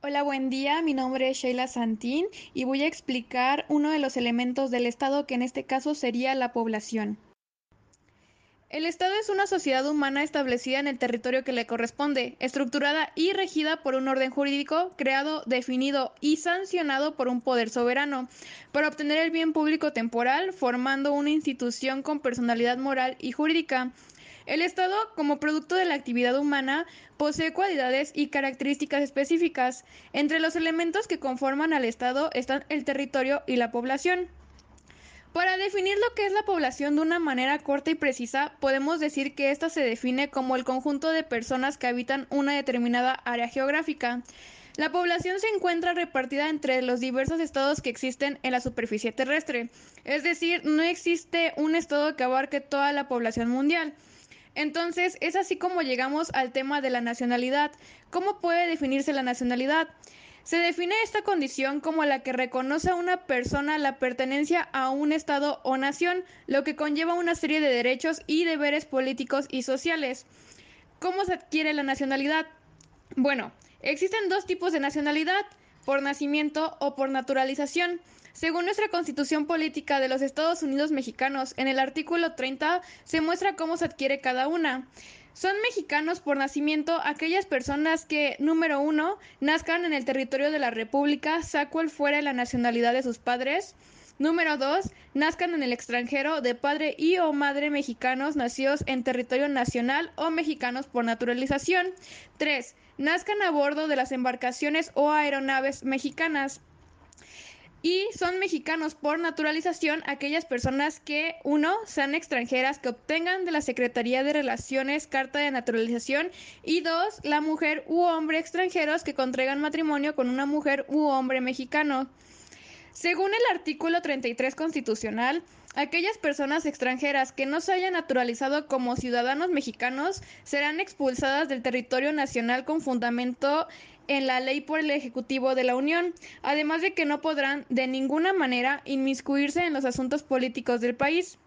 Hola, buen día. Mi nombre es Sheila Santín y voy a explicar uno de los elementos del Estado que en este caso sería la población. El Estado es una sociedad humana establecida en el territorio que le corresponde, estructurada y regida por un orden jurídico creado, definido y sancionado por un poder soberano, para obtener el bien público temporal, formando una institución con personalidad moral y jurídica. El Estado, como producto de la actividad humana, posee cualidades y características específicas. Entre los elementos que conforman al Estado están el territorio y la población. Para definir lo que es la población de una manera corta y precisa, podemos decir que ésta se define como el conjunto de personas que habitan una determinada área geográfica. La población se encuentra repartida entre los diversos estados que existen en la superficie terrestre, es decir, no existe un estado que abarque toda la población mundial. Entonces, es así como llegamos al tema de la nacionalidad. ¿Cómo puede definirse la nacionalidad? Se define esta condición como la que reconoce a una persona la pertenencia a un Estado o nación, lo que conlleva una serie de derechos y deberes políticos y sociales. ¿Cómo se adquiere la nacionalidad? Bueno, existen dos tipos de nacionalidad, por nacimiento o por naturalización. Según nuestra Constitución Política de los Estados Unidos Mexicanos, en el artículo 30 se muestra cómo se adquiere cada una. Son mexicanos por nacimiento aquellas personas que, número uno, nazcan en el territorio de la República, saco el fuera la nacionalidad de sus padres. Número dos, nazcan en el extranjero de padre y o madre mexicanos nacidos en territorio nacional o mexicanos por naturalización. Tres, nazcan a bordo de las embarcaciones o aeronaves mexicanas. Y son mexicanos por naturalización aquellas personas que, uno, sean extranjeras que obtengan de la Secretaría de Relaciones carta de naturalización y dos, la mujer u hombre extranjeros que contraigan matrimonio con una mujer u hombre mexicano. Según el artículo 33 constitucional, aquellas personas extranjeras que no se hayan naturalizado como ciudadanos mexicanos serán expulsadas del territorio nacional con fundamento en la ley por el Ejecutivo de la Unión, además de que no podrán de ninguna manera inmiscuirse en los asuntos políticos del país.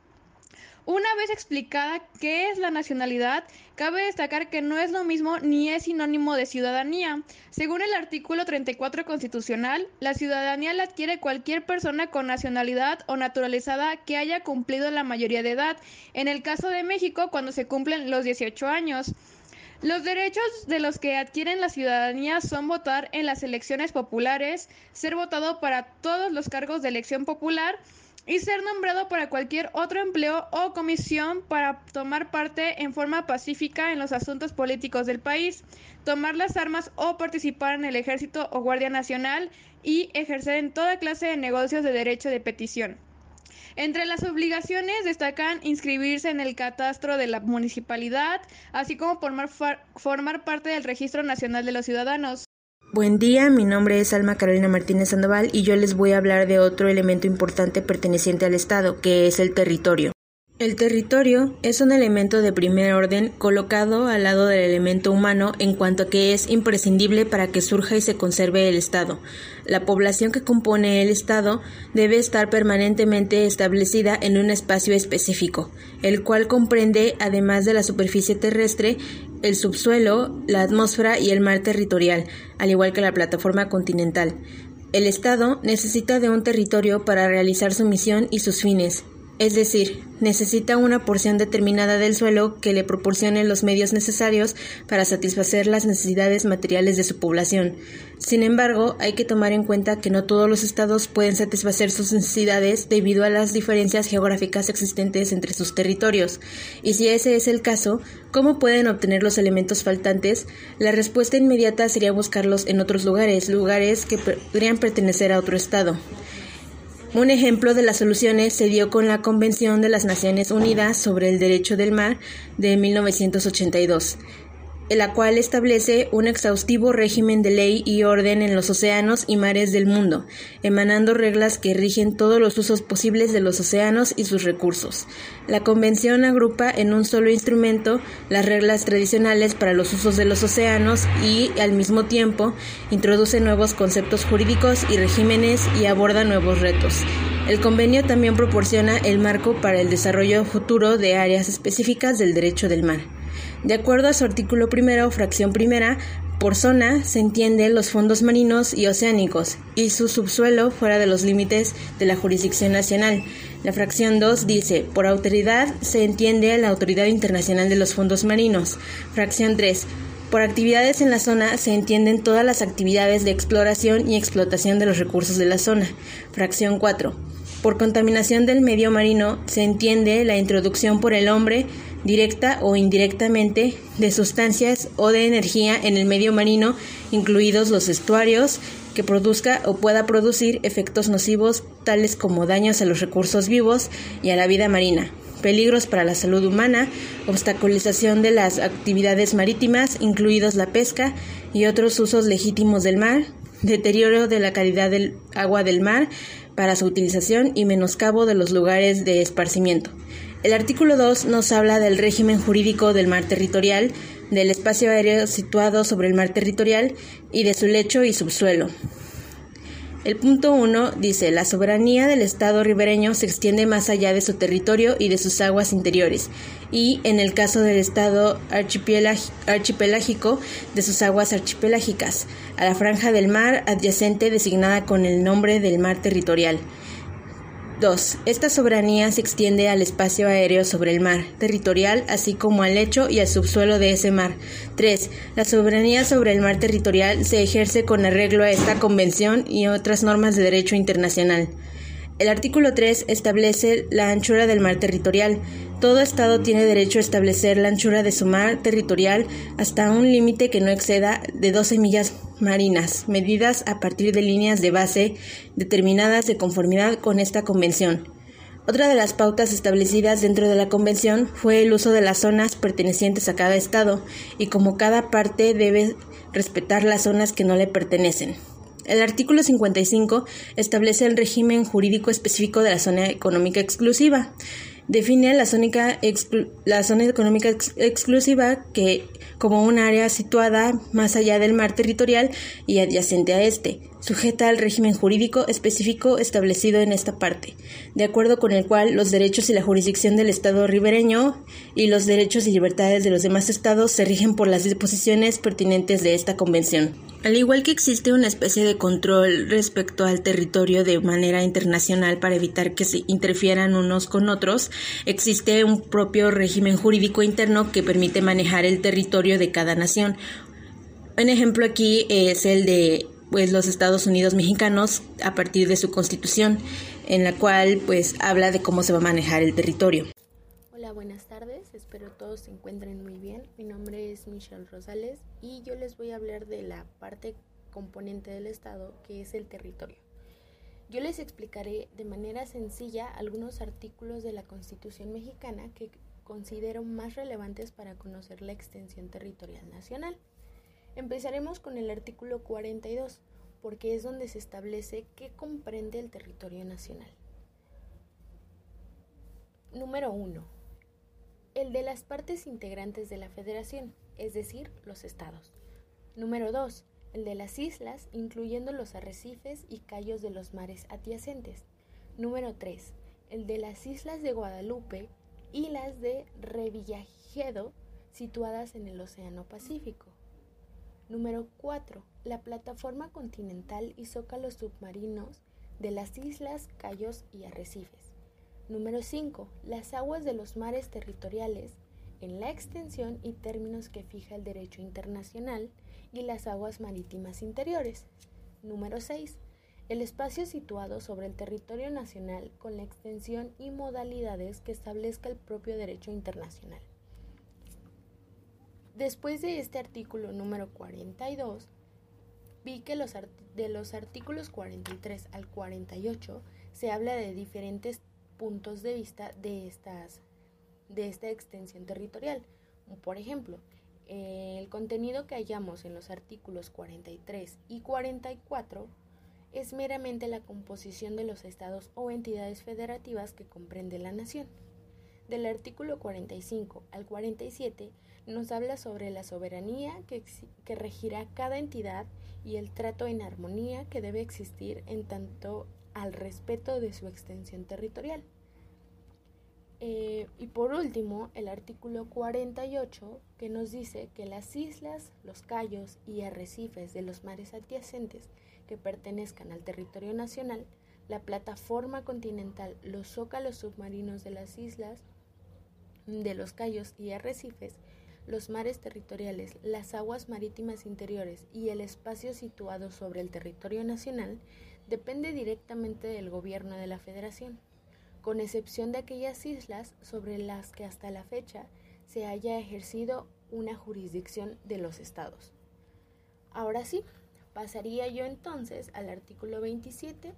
Una vez explicada qué es la nacionalidad, cabe destacar que no es lo mismo ni es sinónimo de ciudadanía. Según el artículo 34 constitucional, la ciudadanía la adquiere cualquier persona con nacionalidad o naturalizada que haya cumplido la mayoría de edad, en el caso de México cuando se cumplen los 18 años. Los derechos de los que adquieren la ciudadanía son votar en las elecciones populares, ser votado para todos los cargos de elección popular y ser nombrado para cualquier otro empleo o comisión para tomar parte en forma pacífica en los asuntos políticos del país, tomar las armas o participar en el ejército o guardia nacional y ejercer en toda clase de negocios de derecho de petición. Entre las obligaciones destacan inscribirse en el catastro de la municipalidad, así como formar, formar parte del Registro Nacional de los Ciudadanos. Buen día, mi nombre es Alma Carolina Martínez Sandoval y yo les voy a hablar de otro elemento importante perteneciente al Estado, que es el territorio. El territorio es un elemento de primer orden colocado al lado del elemento humano en cuanto a que es imprescindible para que surja y se conserve el Estado. La población que compone el Estado debe estar permanentemente establecida en un espacio específico, el cual comprende, además de la superficie terrestre, el subsuelo, la atmósfera y el mar territorial, al igual que la plataforma continental. El Estado necesita de un territorio para realizar su misión y sus fines, es decir, necesita una porción determinada del suelo que le proporcione los medios necesarios para satisfacer las necesidades materiales de su población. Sin embargo, hay que tomar en cuenta que no todos los estados pueden satisfacer sus necesidades debido a las diferencias geográficas existentes entre sus territorios. Y si ese es el caso, ¿cómo pueden obtener los elementos faltantes? La respuesta inmediata sería buscarlos en otros lugares, lugares que podrían pertenecer a otro estado. Un ejemplo de las soluciones se dio con la Convención de las Naciones Unidas sobre el Derecho del Mar de 1982 la cual establece un exhaustivo régimen de ley y orden en los océanos y mares del mundo, emanando reglas que rigen todos los usos posibles de los océanos y sus recursos. La Convención agrupa en un solo instrumento las reglas tradicionales para los usos de los océanos y, al mismo tiempo, introduce nuevos conceptos jurídicos y regímenes y aborda nuevos retos. El convenio también proporciona el marco para el desarrollo futuro de áreas específicas del derecho del mar. De acuerdo a su artículo primero, fracción primera, Por zona se entienden los fondos marinos y oceánicos y su subsuelo fuera de los límites de la jurisdicción nacional. La fracción 2 dice, por autoridad se entiende la Autoridad Internacional de los Fondos Marinos. Fracción 3, por actividades en la zona se entienden todas las actividades de exploración y explotación de los recursos de la zona. Fracción 4. Por contaminación del medio marino se entiende la introducción por el hombre, directa o indirectamente, de sustancias o de energía en el medio marino, incluidos los estuarios, que produzca o pueda producir efectos nocivos tales como daños a los recursos vivos y a la vida marina, peligros para la salud humana, obstaculización de las actividades marítimas, incluidos la pesca y otros usos legítimos del mar, deterioro de la calidad del agua del mar para su utilización y menoscabo de los lugares de esparcimiento. El artículo 2 nos habla del régimen jurídico del mar territorial, del espacio aéreo situado sobre el mar territorial y de su lecho y subsuelo. El punto 1 dice, la soberanía del Estado ribereño se extiende más allá de su territorio y de sus aguas interiores, y en el caso del Estado archipelágico, de sus aguas archipelágicas, a la franja del mar adyacente designada con el nombre del mar territorial. 2. Esta soberanía se extiende al espacio aéreo sobre el mar territorial, así como al lecho y al subsuelo de ese mar. 3. La soberanía sobre el mar territorial se ejerce con arreglo a esta convención y otras normas de derecho internacional. El artículo 3 establece la anchura del mar territorial. Todo Estado tiene derecho a establecer la anchura de su mar territorial hasta un límite que no exceda de 12 millas marinas, medidas a partir de líneas de base determinadas de conformidad con esta convención. Otra de las pautas establecidas dentro de la Convención fue el uso de las zonas pertenecientes a cada Estado y como cada parte debe respetar las zonas que no le pertenecen. El artículo 55 establece el régimen jurídico específico de la zona económica exclusiva. Define la, la zona económica exclusiva que como un área situada más allá del mar territorial y adyacente a este sujeta al régimen jurídico específico establecido en esta parte, de acuerdo con el cual los derechos y la jurisdicción del Estado ribereño y los derechos y libertades de los demás estados se rigen por las disposiciones pertinentes de esta convención. Al igual que existe una especie de control respecto al territorio de manera internacional para evitar que se interfieran unos con otros, existe un propio régimen jurídico interno que permite manejar el territorio de cada nación. Un ejemplo aquí es el de pues los Estados Unidos mexicanos a partir de su constitución, en la cual pues habla de cómo se va a manejar el territorio. Hola, buenas tardes, espero todos se encuentren muy bien. Mi nombre es Michelle Rosales y yo les voy a hablar de la parte componente del Estado que es el territorio. Yo les explicaré de manera sencilla algunos artículos de la Constitución mexicana que considero más relevantes para conocer la extensión territorial nacional. Empezaremos con el artículo 42, porque es donde se establece qué comprende el territorio nacional. Número 1. El de las partes integrantes de la federación, es decir, los estados. Número 2. El de las islas, incluyendo los arrecifes y callos de los mares adyacentes. Número 3. El de las islas de Guadalupe y las de Revillagigedo, situadas en el Océano Pacífico. Número 4. La plataforma continental y zócalos submarinos de las islas, cayos y arrecifes. Número 5. Las aguas de los mares territoriales en la extensión y términos que fija el derecho internacional y las aguas marítimas interiores. Número 6. El espacio situado sobre el territorio nacional con la extensión y modalidades que establezca el propio derecho internacional. Después de este artículo número 42, vi que los de los artículos 43 al 48 se habla de diferentes puntos de vista de, estas, de esta extensión territorial. Por ejemplo, el contenido que hallamos en los artículos 43 y 44 es meramente la composición de los estados o entidades federativas que comprende la nación. Del artículo 45 al 47 nos habla sobre la soberanía que, regirá cada entidad y el trato en armonía que debe existir en tanto al respeto de su extensión territorial. Eh, y por último, el artículo 48 que nos dice que las islas, los cayos y arrecifes de los mares adyacentes que pertenezcan al territorio nacional, la plataforma continental, los zócalos submarinos de las islas, de los cayos y arrecifes, los mares territoriales, las aguas marítimas interiores y el espacio situado sobre el territorio nacional depende directamente del gobierno de la Federación con excepción de aquellas islas sobre las que hasta la fecha se haya ejercido una jurisdicción de los estados. Ahora sí, pasaría yo entonces al artículo 27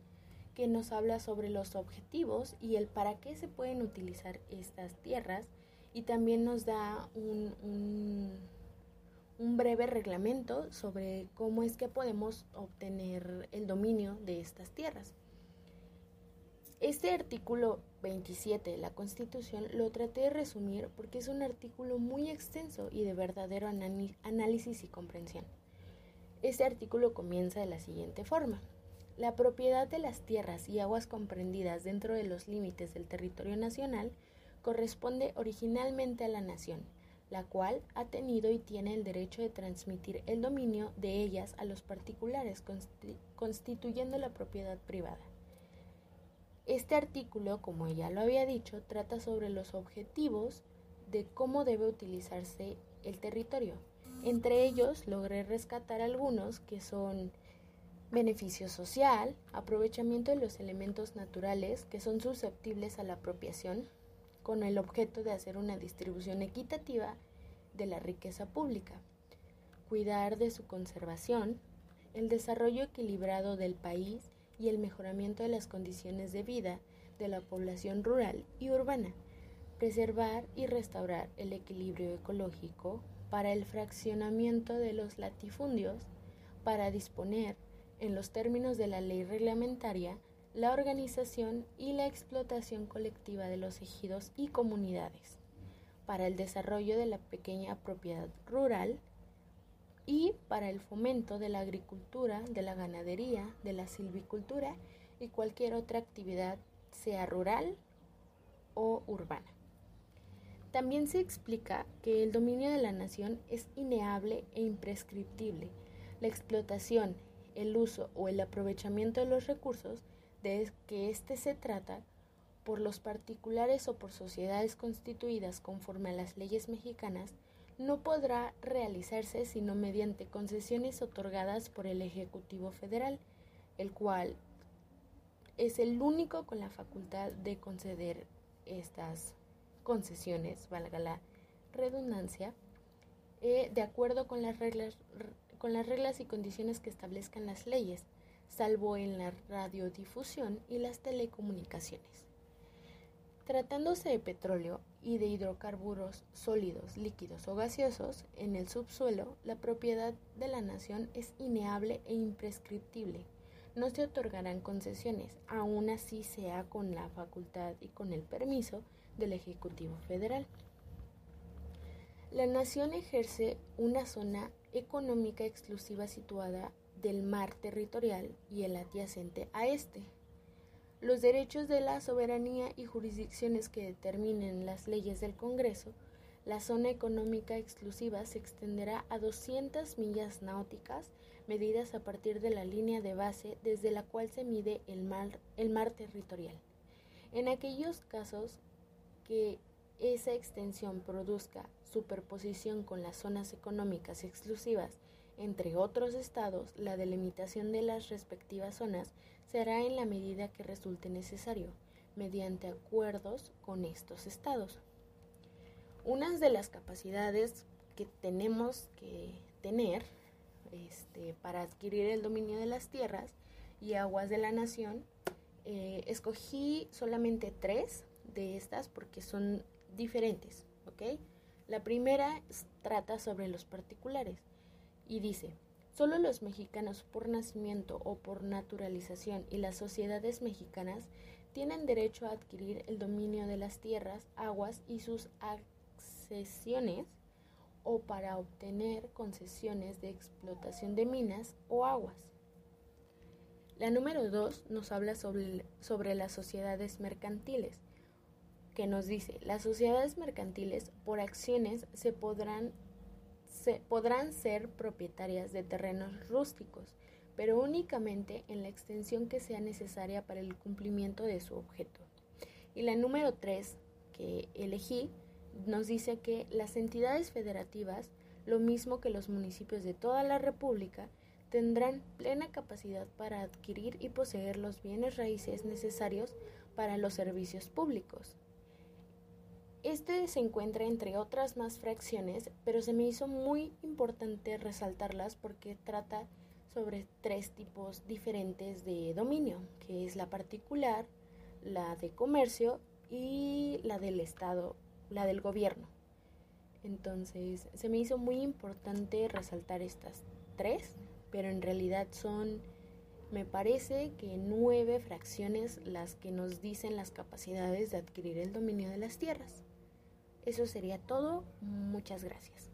que nos habla sobre los objetivos y el para qué se pueden utilizar estas tierras y también nos da un, un, breve reglamento sobre cómo es que podemos obtener el dominio de estas tierras. Este artículo 27 de la Constitución lo traté de resumir porque es un artículo muy extenso y de verdadero análisis y comprensión. Este artículo comienza de la siguiente forma. La propiedad de las tierras y aguas comprendidas dentro de los límites del territorio nacional corresponde originalmente a la nación, la cual ha tenido y tiene el derecho de transmitir el dominio de ellas a los particulares, constituyendo la propiedad privada. Este artículo, como ya lo había dicho, trata sobre los objetivos de cómo debe utilizarse el territorio. Entre ellos logré rescatar algunos que son beneficio social, aprovechamiento de los elementos naturales que son susceptibles a la apropiación, con el objeto de hacer una distribución equitativa de la riqueza pública, cuidar de su conservación, el desarrollo equilibrado del país y el mejoramiento de las condiciones de vida de la población rural y urbana, preservar y restaurar el equilibrio ecológico para el fraccionamiento de los latifundios, para disponer, en los términos de la ley reglamentaria, la organización y la explotación colectiva de los ejidos y comunidades, para el desarrollo de la pequeña propiedad rural, y para el fomento de la agricultura, de la ganadería, de la silvicultura y cualquier otra actividad, sea rural o urbana. También se explica que el dominio de la nación es ineable e imprescriptible. La explotación, el uso o el aprovechamiento de los recursos de que éste se trata por los particulares o por sociedades constituidas conforme a las leyes mexicanas no podrá realizarse sino mediante concesiones otorgadas por el Ejecutivo Federal, el cual es el único con la facultad de conceder estas concesiones, valga la redundancia, eh, de acuerdo con las reglas con las reglas y condiciones que establezcan las leyes, salvo en la radiodifusión y las telecomunicaciones. Tratándose de petróleo y de hidrocarburos sólidos, líquidos o gaseosos en el subsuelo, la propiedad de la nación es ineable e imprescriptible. No se otorgarán concesiones, aun así sea con la facultad y con el permiso del Ejecutivo Federal. La nación ejerce una zona económica exclusiva situada del mar territorial y el adyacente a este, los derechos de la soberanía y jurisdicciones que determinen las leyes del Congreso, la zona económica exclusiva se extenderá a 200 millas náuticas medidas a partir de la línea de base desde la cual se mide el mar, el mar territorial. En aquellos casos que esa extensión produzca superposición con las zonas económicas exclusivas entre otros estados, la delimitación de las respectivas zonas será en la medida que resulte necesario, mediante acuerdos con estos estados. Unas de las capacidades que tenemos que tener este, para adquirir el dominio de las tierras y aguas de la nación, eh, escogí solamente tres de estas porque son diferentes, La primera trata sobre los particulares y dice, Solo los mexicanos por nacimiento o por naturalización y las sociedades mexicanas tienen derecho a adquirir el dominio de las tierras, aguas y sus accesiones o para obtener concesiones de explotación de minas o aguas. La número dos nos habla sobre, sobre las sociedades mercantiles que nos dice, las sociedades mercantiles por acciones se podrán, se podrán ser propietarias de terrenos rústicos, pero únicamente en la extensión que sea necesaria para el cumplimiento de su objeto. Y la número 3 que elegí nos dice que las entidades federativas, lo mismo que los municipios de toda la República, tendrán plena capacidad para adquirir y poseer los bienes raíces necesarios para los servicios públicos. Este se encuentra entre otras más fracciones, pero se me hizo muy importante resaltarlas porque trata sobre tres tipos diferentes de dominio, que es la particular, la de comercio y la del Estado, la del gobierno. Entonces, se me hizo muy importante resaltar estas tres pero en realidad son, me parece que nueve fracciones las que nos dicen las capacidades de adquirir el dominio de las tierras. Eso sería todo. Muchas gracias.